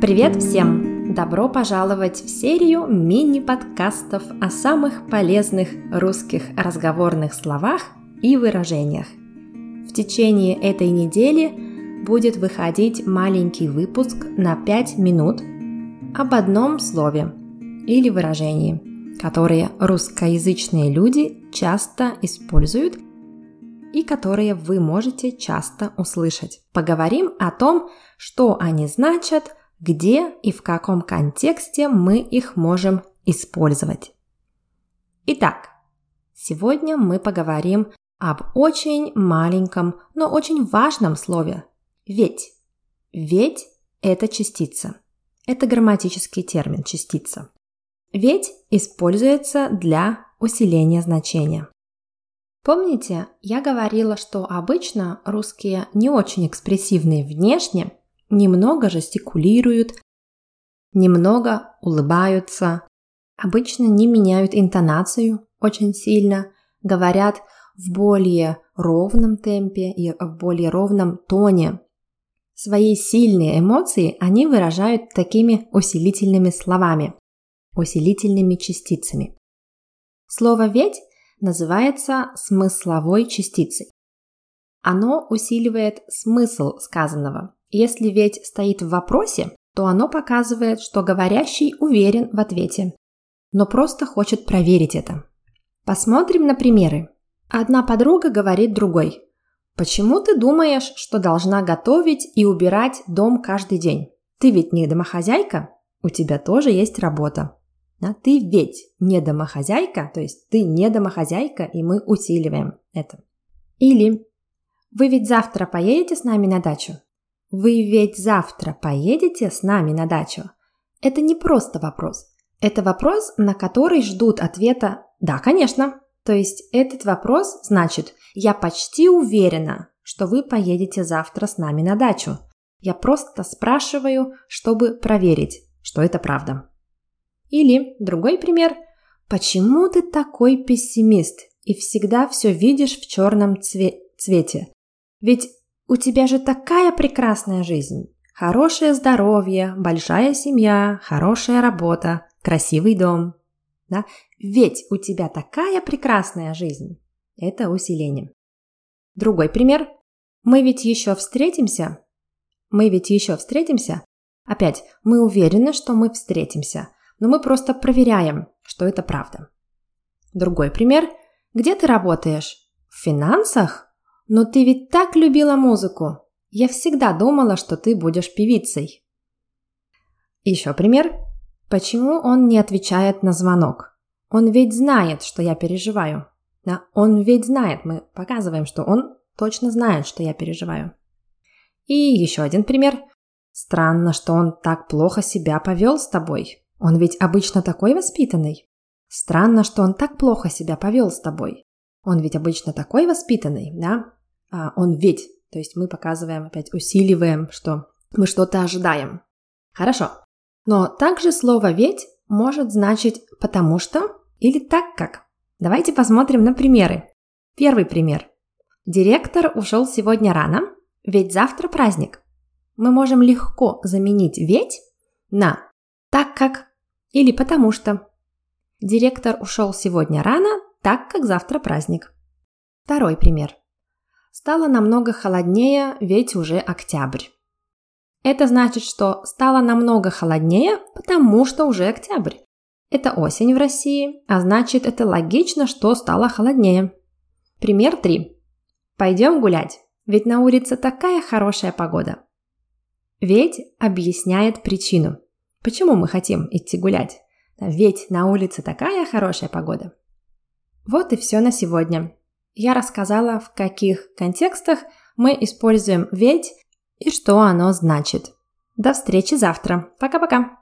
Привет всем! Добро пожаловать в серию мини-подкастов о самых полезных русских разговорных словах и выражениях. В течение этой недели будет выходить маленький выпуск на 5 минут об одном слове или выражении, которые русскоязычные люди часто используют и которые вы можете часто услышать. Поговорим о том, что они значат, где и в каком контексте мы их можем использовать. Итак, сегодня мы поговорим об очень маленьком, но очень важном слове «ведь». Ведь – это частица. Это грамматический термин «частица». Ведь используется для усиления значения. Помните, я говорила, что обычно русские не очень экспрессивные внешне, немного жестикулируют, немного улыбаются, обычно не меняют интонацию очень сильно, говорят в более ровном темпе и в более ровном тоне. Свои сильные эмоции они выражают такими усилительными словами, усилительными частицами. Слово «ведь» называется смысловой частицей. Оно усиливает смысл сказанного. Если ведь стоит в вопросе, то оно показывает, что говорящий уверен в ответе, но просто хочет проверить это. Посмотрим на примеры. Одна подруга говорит другой. «Почему ты думаешь, что должна готовить и убирать дом каждый день? Ты ведь не домохозяйка? У тебя тоже есть работа». Да? Ты ведь не домохозяйка, то есть ты не домохозяйка, и мы усиливаем это. Или вы ведь завтра поедете с нами на дачу? Вы ведь завтра поедете с нами на дачу? Это не просто вопрос. Это вопрос, на который ждут ответа «да, конечно». То есть этот вопрос значит «я почти уверена, что вы поедете завтра с нами на дачу». Я просто спрашиваю, чтобы проверить, что это правда. Или другой пример. Почему ты такой пессимист и всегда все видишь в черном цве- цвете? Ведь у тебя же такая прекрасная жизнь. Хорошее здоровье, большая семья, хорошая работа, красивый дом. Да? Ведь у тебя такая прекрасная жизнь. Это усиление. Другой пример. Мы ведь еще встретимся. Мы ведь еще встретимся. Опять, мы уверены, что мы встретимся но мы просто проверяем, что это правда. Другой пример. Где ты работаешь? В финансах? Но ты ведь так любила музыку. Я всегда думала, что ты будешь певицей. Еще пример. Почему он не отвечает на звонок? Он ведь знает, что я переживаю. Да? Он ведь знает. Мы показываем, что он точно знает, что я переживаю. И еще один пример. Странно, что он так плохо себя повел с тобой. Он ведь обычно такой воспитанный. Странно, что он так плохо себя повел с тобой. Он ведь обычно такой воспитанный, да? А он ведь, то есть мы показываем, опять усиливаем, что мы что-то ожидаем. Хорошо. Но также слово «ведь» может значить «потому что» или «так как». Давайте посмотрим на примеры. Первый пример. Директор ушел сегодня рано, ведь завтра праздник. Мы можем легко заменить «ведь» на «так как» Или потому что. Директор ушел сегодня рано, так как завтра праздник. Второй пример. Стало намного холоднее, ведь уже октябрь. Это значит, что стало намного холоднее, потому что уже октябрь. Это осень в России, а значит, это логично, что стало холоднее. Пример 3. Пойдем гулять, ведь на улице такая хорошая погода. Ведь объясняет причину – Почему мы хотим идти гулять? Ведь на улице такая хорошая погода. Вот и все на сегодня. Я рассказала, в каких контекстах мы используем «ведь» и что оно значит. До встречи завтра. Пока-пока.